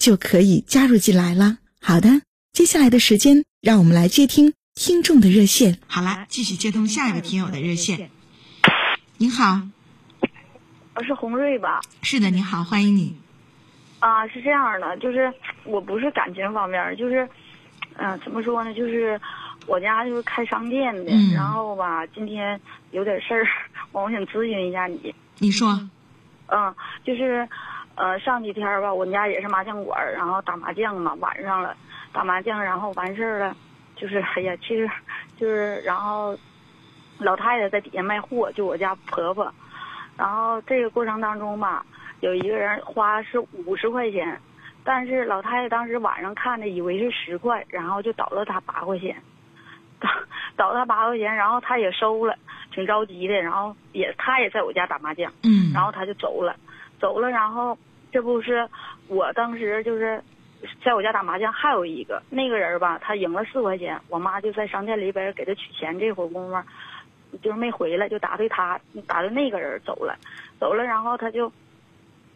就可以加入进来了。好的，接下来的时间，让我们来接听听众的热线。好了，继续接通下一位听友的热线。您好，我是洪瑞吧？是的，您好，欢迎你。啊，是这样的，就是我不是感情方面，就是，嗯，怎么说呢，就是。我家就是开商店的，然后吧，今天有点事儿，我想咨询一下你。你说。嗯，就是，呃，上几天吧，我们家也是麻将馆，然后打麻将嘛，晚上了，打麻将，然后完事儿了，就是，哎呀，其实，就是，然后，老太太在底下卖货，就我家婆婆，然后这个过程当中吧，有一个人花是五十块钱，但是老太太当时晚上看的以为是十块，然后就倒了她八块钱。倒倒他八块钱，然后他也收了，挺着急的。然后也他也在我家打麻将，嗯，然后他就走了，走了。然后这不是我当时就是在我家打麻将，还有一个那个人吧，他赢了四块钱，我妈就在商店里边给他取钱。这会儿功夫就是没回来，就打对他打对那个人走了，走了。然后他就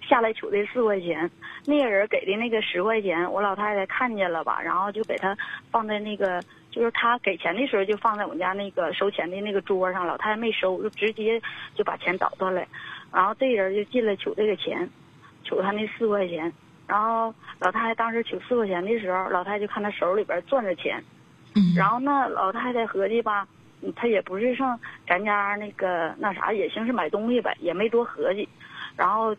下来取这四块钱，那个人给的那个十块钱，我老太太看见了吧，然后就给他放在那个。就是他给钱的时候就放在我们家那个收钱的那个桌上，老太太没收，就直接就把钱倒出来，然后这人就进来取这个钱，取他那四块钱，然后老太太当时取四块钱的时候，老太太就看他手里边攥着钱，嗯然后那老太太合计吧，她也不是上咱家那个那啥，也行是买东西呗，也没多合计，然后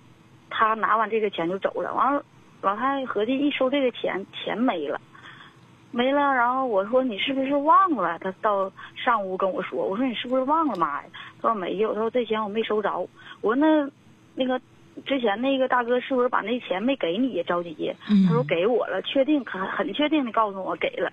他拿完这个钱就走了，完了老太太合计一收这个钱，钱没了。没了，然后我说你是不是忘了？他到上屋跟我说，我说你是不是忘了妈呀？他说没有，他说这钱我没收着。我说那，那个之前那个大哥是不是把那钱没给你？着急，他说给我了，确定很很确定的告诉我给了。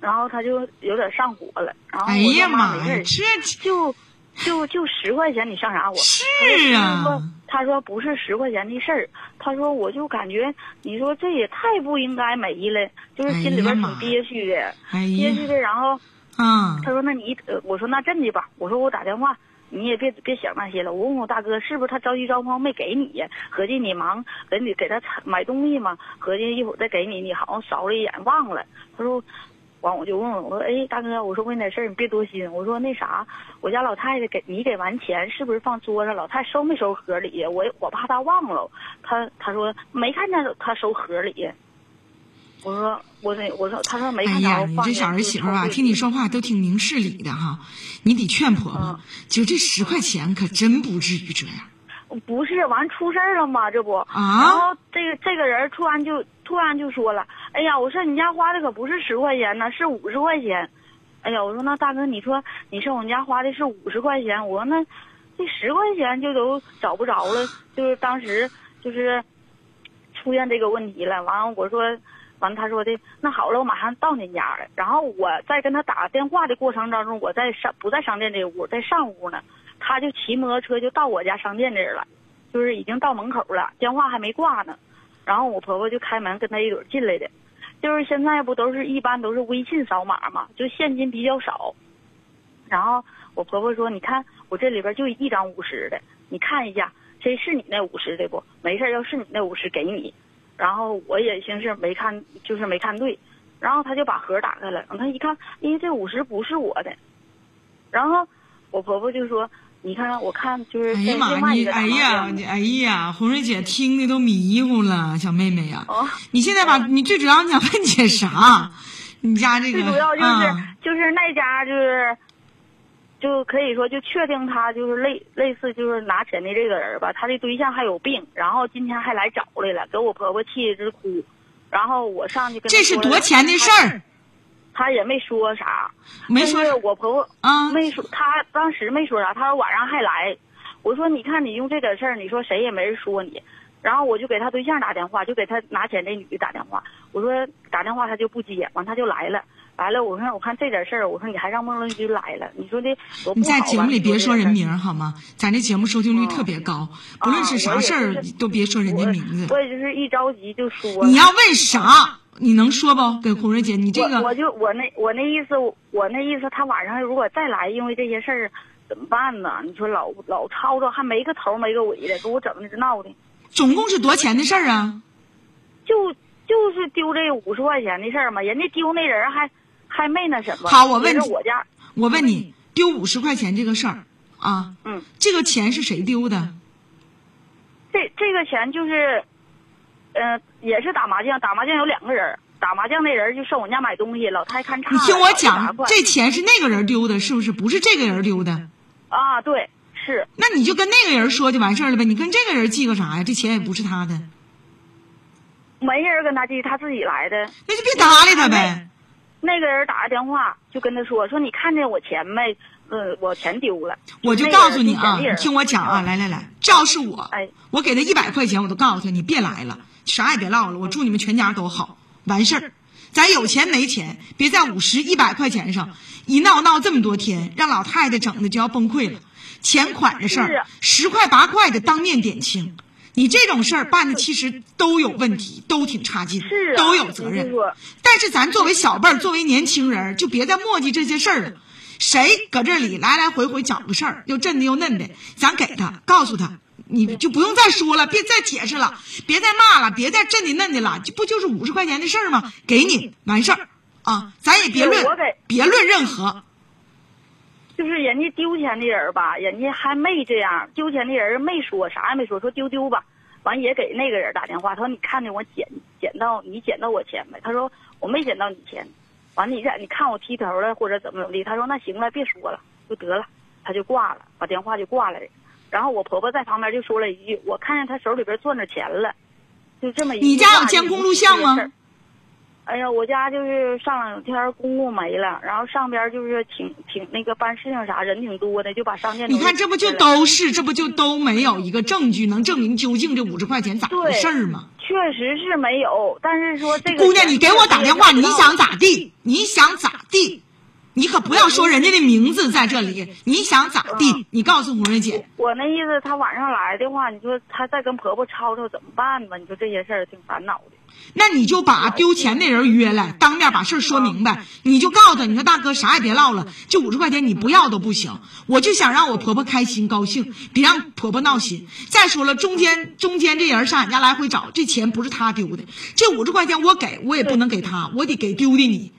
然后他就有点上火了，然后我说妈没事，就就就十块钱，你上啥火？是啊。他说不是十块钱的事儿，他说我就感觉你说这也太不应该没了，就是心里边挺憋屈的，憋屈的。然后，嗯，他说那你，我说那这么的吧，我说我打电话，你也别别想那些了，我问我大哥是不是他着急着慌没给你呀，合计你忙给你给他买东西嘛，合计一会儿再给你，你好像扫了一眼忘了。他说。完我就问问我说，哎，大哥，我说问点事儿，你别多心。我说那啥，我家老太太给你给完钱，是不是放桌上？老太收没收盒里？我我怕她忘了。他他说没看见他收盒里。我说我那我说他说没看着。哎呀，你这小儿媳妇啊，听你说话都挺明事理的哈。你得劝婆婆，就这十块钱可真不至于这样。不是，完出事儿了吗？这不，然后这个这个人突然就突然就说了：“哎呀，我说你家花的可不是十块钱呢，是五十块钱。”哎呀，我说那大哥，你说你上我们家花的是五十块钱，我说那这十块钱就都找不着了，就是当时就是出现这个问题了。完了，我说完了，他说的那好了，我马上到您家了。然后我在跟他打电话的过程当中，我在商不在商店这屋，在上屋呢。他就骑摩托车就到我家商店这儿了，就是已经到门口了，电话还没挂呢。然后我婆婆就开门跟他一准进来的，就是现在不都是一般都是微信扫码嘛，就现金比较少。然后我婆婆说：“你看我这里边就一张五十的，你看一下，这是你那五十的不？没事，要是你那五十给你。”然后我也寻思没看，就是没看对。然后他就把盒打开了，他一看，因为这五十不是我的。然后我婆婆就说。你看，我看就是哎呀妈，你哎呀，你哎呀，红瑞姐听的都迷糊了，小妹妹呀。哦，你现在把你最主要你想问姐啥？你家这个最主要就是、啊就是那家就是，就可以说就确定他就是类类似就是拿钱的这个人吧，他的对象还有病，然后今天还来找来了，给我婆婆气的直哭，然后我上去跟他这是说了多钱的事儿，他也没说啥，没说我婆婆啊没说，他当时没说啥，他说晚上还来。我说你看你用这点事儿，你说谁也没人说你。然后我就给他对象打电话，就给他拿钱这女的打电话。我说打电话他就不接，完他就来了，来了。我说我看这点事儿，我说你还让孟乐军来了，你说的多不你在节目里别说人。名好吗？咱这节目收听率特别高，不论是啥事儿都别说人家名字。我也就是一着急就说。你要问啥？你能说不？给红瑞姐，你这个我就我那我那意思，我那意思，他晚上如果再来，因为这些事儿怎么办呢？你说老老吵吵，还没个头没个尾的，给我整的这闹的。总共是多少钱的事儿啊？就就是丢这五十块钱的事儿嘛，人家丢那人还还没那什么。好我问你我家，我问你，丢五十块钱这个事儿啊，嗯，这个钱是谁丢的？这这个钱就是，呃，也是打麻将，打麻将有两个人，打麻将那人就上我家买东西，老太看差了。你听我讲，这钱是那个人丢的，是不是？不是这个人丢的。啊，对，是那你就跟那个人说就完事儿了呗，你跟这个人记个啥呀？这钱也不是他的，没人跟他记，他自己来的。那就别搭理他呗。那个人打个电话就跟他说说你看见我钱没？呃，我钱丢了。我就告诉你啊，你听我讲啊，来来来，这要是我哎，我给他一百块钱，我都告诉他你别来了，啥也别唠了，我祝你们全家都好，完事儿。咱有钱没钱，别在五十、一百块钱上一闹闹这么多天，让老太太整的就要崩溃了。钱款的事儿啊，十块八块的当面点清。你这种事儿办的其实都有问题，都挺差劲，是啊都有责任。但是咱作为小辈儿，作为年轻人儿，就别再墨迹这些事儿了。谁搁这里来来回回搅个事儿，又真的又嫩的，咱给他告诉他，你就不用再说了，别再解释了，别再骂了，别再真的嫩的了，这不就是五十块钱的事儿吗？给你完事儿啊，咱也别论别论任何。就是人家丢钱的人吧，人家还没这样，丢钱的人没说啥也没说，说丢丢吧，完也给那个人打电话，他说你看见我捡捡到你捡到我钱没？他说我没捡到你钱，完了你这你看我剃头了或者怎么怎么地？他说那行了，别说了，就得了，他就挂了，把电话就挂了。然后我婆婆在旁边就说了一句，我看见他手里边攥着钱了，就这么一句你家有监控录像吗哎呀，我家就是上两天公公没了，然后上边就是挺挺那个办事情啥人挺多的，就把商店你看，这不就都都是，这不就都没有一个证据能证明究竟这五十块钱咋回事儿吗？确实是没有，但是说这个姑娘，你给我打电话，你想咋地？你想咋地？你可不要说人家的名字在这里，你想咋地？你告诉红瑞姐，我那意思，她晚上来的话，你说她再跟婆婆吵吵怎么办吧？你说这些事儿挺烦恼的。那你就把丢钱那人约来，当面把事儿说明白。你就告诉他，你说大哥啥也别唠了，这五十块钱你不要都不行。我就想让我婆婆开心高兴，别让婆婆闹心。再说了，中间中间这人上俺家来回找，这钱不是他丢的，这五十块钱我给我也不能给他，我得给丢的你。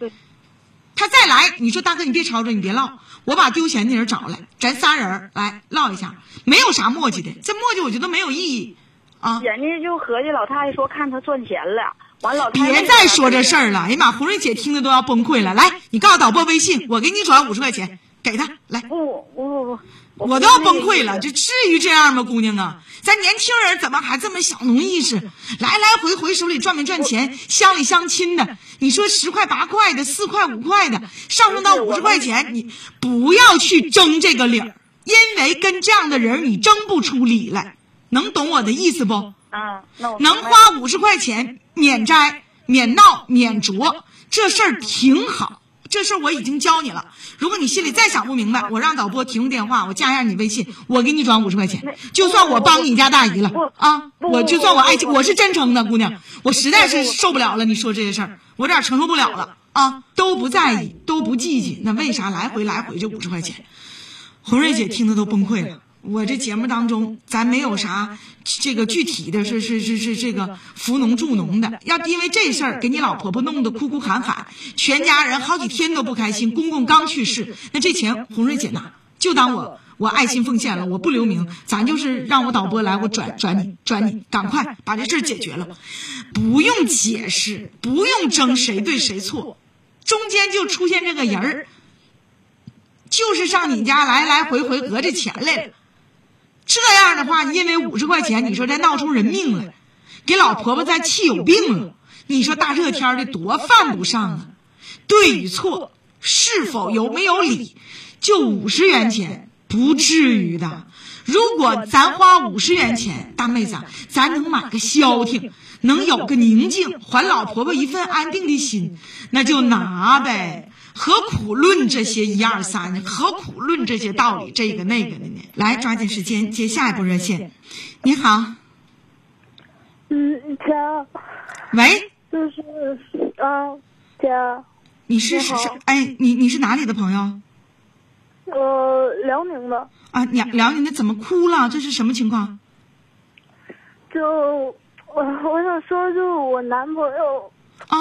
他再来，你说大哥你别吵吵，你别唠，我把丢钱的人找来，咱仨人儿来唠一下，没有啥磨叽的，这磨叽我觉得没有意义啊。人家就合计老太太说看他赚钱了，完老太太别再说这事儿了！哎呀妈，红瑞姐听的都要崩溃了。来，你告诉导播微信，我给你转五十块钱，给他来。不不不不，我都要崩溃了，这至于这样吗，姑娘啊？咱年轻人怎么还这么小农意识？来来回回手里赚没赚钱，乡里乡亲的，你说十块八块的，四块五块的，上升到五十块钱，你不要去争这个理儿，因为跟这样的人你争不出理来，能懂我的意思不？嗯，能花五十块钱免摘、免闹、免着，这事儿挺好。这事儿我已经教你了。如果你心里再想不明白，我让导播提供电话，我加一下你微信，我给你转五十块钱。就算我帮你家大姨了啊，我就算我爱情，我是真诚的姑娘，我实在是受不了了。你说这些事儿，我有点承受不了了啊！都不在意，都不记记，那为啥来回来回就五十块钱？红瑞姐听的都崩溃了。我这节目当中，咱没有啥这个具体的是是是是这个扶农助农的，要因为这事儿给你老婆婆弄得哭哭喊喊，全家人好几天都不开心。公公刚去世，那这钱红瑞姐拿，就当我我爱心奉献了，我不留名，咱就是让我导播来，我转转你转你，赶快把这事儿解决了，不用解释，不用争谁对谁错，中间就出现这个人儿，就是上你家来来回回讹这钱来了。这样的话，因为五十块钱，你说再闹出人命来，给老婆婆再气有病了。你说大热天的多犯不上啊？对与错，是否有没有理？就五十元钱，不至于的。如果咱花五十元钱，大妹子，咱能买个消停，能有个宁静，还老婆婆一份安定的心，那就拿呗。何苦论这些一二三？何苦论这些道理？这个那个的呢？来，抓紧时间接下一步热线。你好，嗯，姐，喂，就是啊，姐，你是是是？哎，你你是哪里的朋友？呃，辽宁的。啊，辽辽宁的怎么哭了？这是什么情况？就我我想说，就我男朋友啊，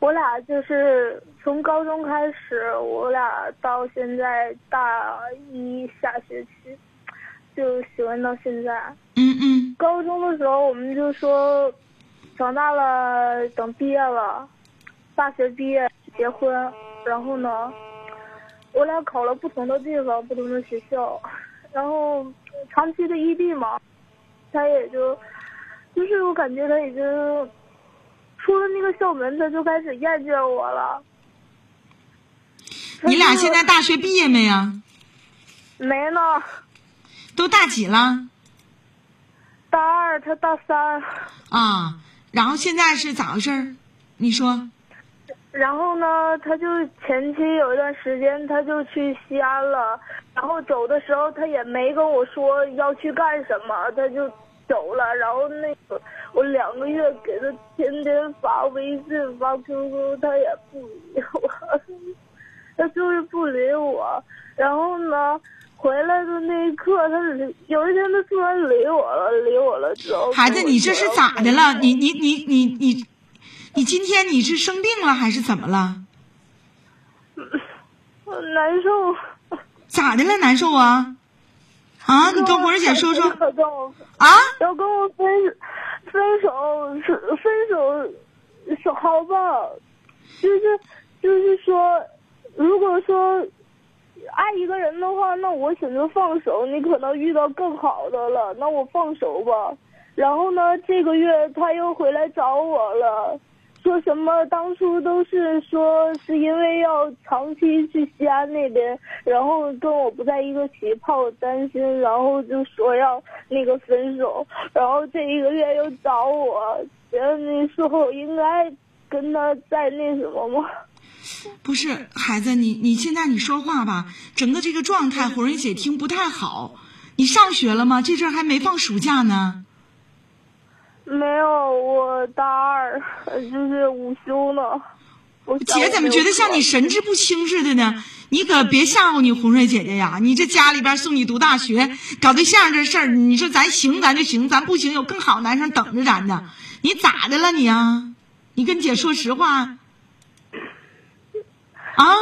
我俩就是从高中开始，我俩到现在大一下学期就喜欢到现在。嗯嗯高中的时候我们就说，长大了等毕业了，大学毕业结婚，然后呢，我俩考了不同的地方，不同的学校，然后长期的异地嘛，他也就，就是我感觉他已经出了那个校门，他就开始厌倦我了。你俩现在大学毕业没呀？没呢，都大几了？大二，他大三。啊，然后现在是咋回事儿？你说，然后呢，他就前期有一段时间，他就去西安了。然后走的时候，他也没跟我说要去干什么，他就走了。然后那个我两个月给他天天发微信、发 QQ，他也不理我，他就是不理我。然后呢，回来的那一刻，他理有一天他突然理我了，理我了之后，孩子，你这是咋的了？你你你你你，你今天你是生病了还是怎么了？我 难受。咋的了？难受啊？啊，你跟红儿姐说说 他跟我啊？要跟我分分手是分手是好吧？就是就是说，如果说爱一个人的话，那我选择放手。你可能遇到更好的了，那我放手吧。然后呢，这个月他又回来找我了，说什么当初都是说是因为要长期去西安那边，然后跟我不在一个起，怕我担心，然后就说要那个分手，然后这一个月又找我，觉得那时候应该跟他再那什么吗？不是，孩子，你你现在你说话吧，整个这个状态，红儿姐听不太好。你上学了吗？这阵还没放暑假呢。没有，我大二，呃就是午休呢。我姐怎么觉得像你神志不清似的呢？你可别吓唬你红瑞姐姐呀！你这家里边送你读大学、搞对象这事儿，你说咱行咱就行，咱不行有更好男生等着咱呢。你咋的了你啊？你跟姐说实话。啊？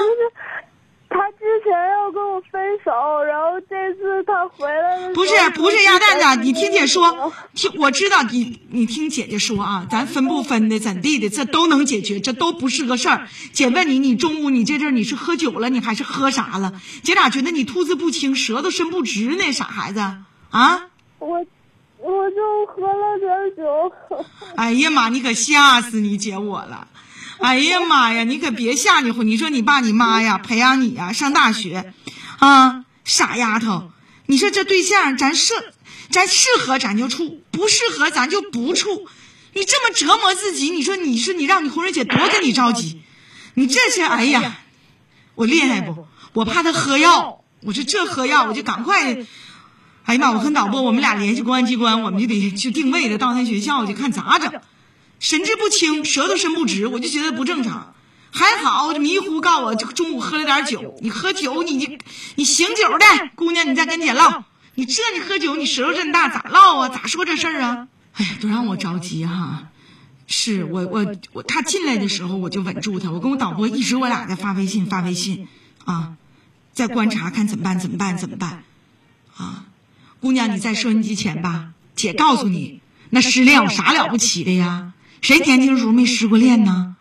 他之前要跟我分手，然后这次他回来了不是不是鸭蛋子，你听姐说，听我知道你你听姐姐说啊，咱分不分的怎地的，这都能解决，这都不是个事儿。姐问你，你中午你这阵儿你是喝酒了，你还是喝啥了？姐俩觉得你吐字不清，舌头伸不直呢？傻孩子啊！我我就喝了点酒。哎呀妈，你可吓死你姐我了！哎呀妈呀，你可别吓你你说你爸你妈呀，培养你呀，上大学，啊，傻丫头，你说这对象咱适，咱适合咱就处，不适合咱就不处。你这么折磨自己，你说你说你让你红瑞姐多跟你着急，你这是哎呀，我厉害不？我怕他喝药，我说这喝药我就赶快。哎呀妈！我跟导播，我们俩联系公安机关，我们就得去定位的，到他学校去看咋整。神志不清，舌头伸不直，我就觉得不正常。还好迷糊告我，就中午喝了点酒。你喝酒，你你醒酒的姑娘，你再跟姐唠。你这你喝酒，你舌头这么大，咋唠啊？咋说这事儿啊？哎呀，都让我着急哈。是我我我，他进来的时候我就稳住他，我跟我导播一直我俩在发微信发微信啊，在观察看怎么办怎么办怎么办。啊，姑娘，你在收音机前吧，姐告诉你，那失恋有啥了不起的呀？谁年轻时候没失过恋呢？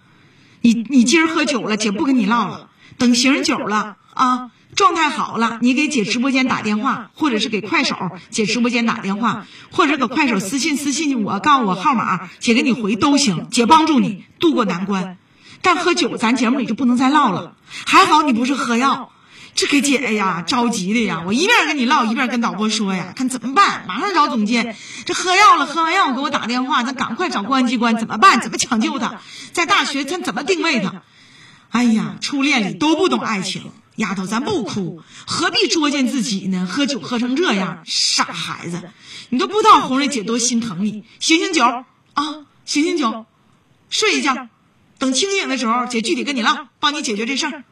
你你今儿喝酒了，姐不跟你唠了，等醒酒了啊，状态好了，你给姐直播间打电话，或者是给快手姐直播间打电话，或者搁快手私信私信我，告诉我号码，姐给你回都行，姐帮助你渡过难关。但喝酒，咱节目里就不能再唠了。还好你不是喝药，这给姐呀着急的呀！我一边跟你唠，一边跟导播说呀，看怎么办？马上找总监。这喝药了，喝完药给我打电话，咱赶快找公安机关，怎么办？怎么抢救他？在大学咱怎么定位他？哎呀，初恋里都不懂爱情，丫头咱不哭，何必作践自己呢？喝酒喝成这样，傻孩子，你都不知道红瑞姐多心疼你。醒醒酒啊，醒醒酒，睡一觉。等清醒的时候，姐具体跟你唠，帮你解决这事儿。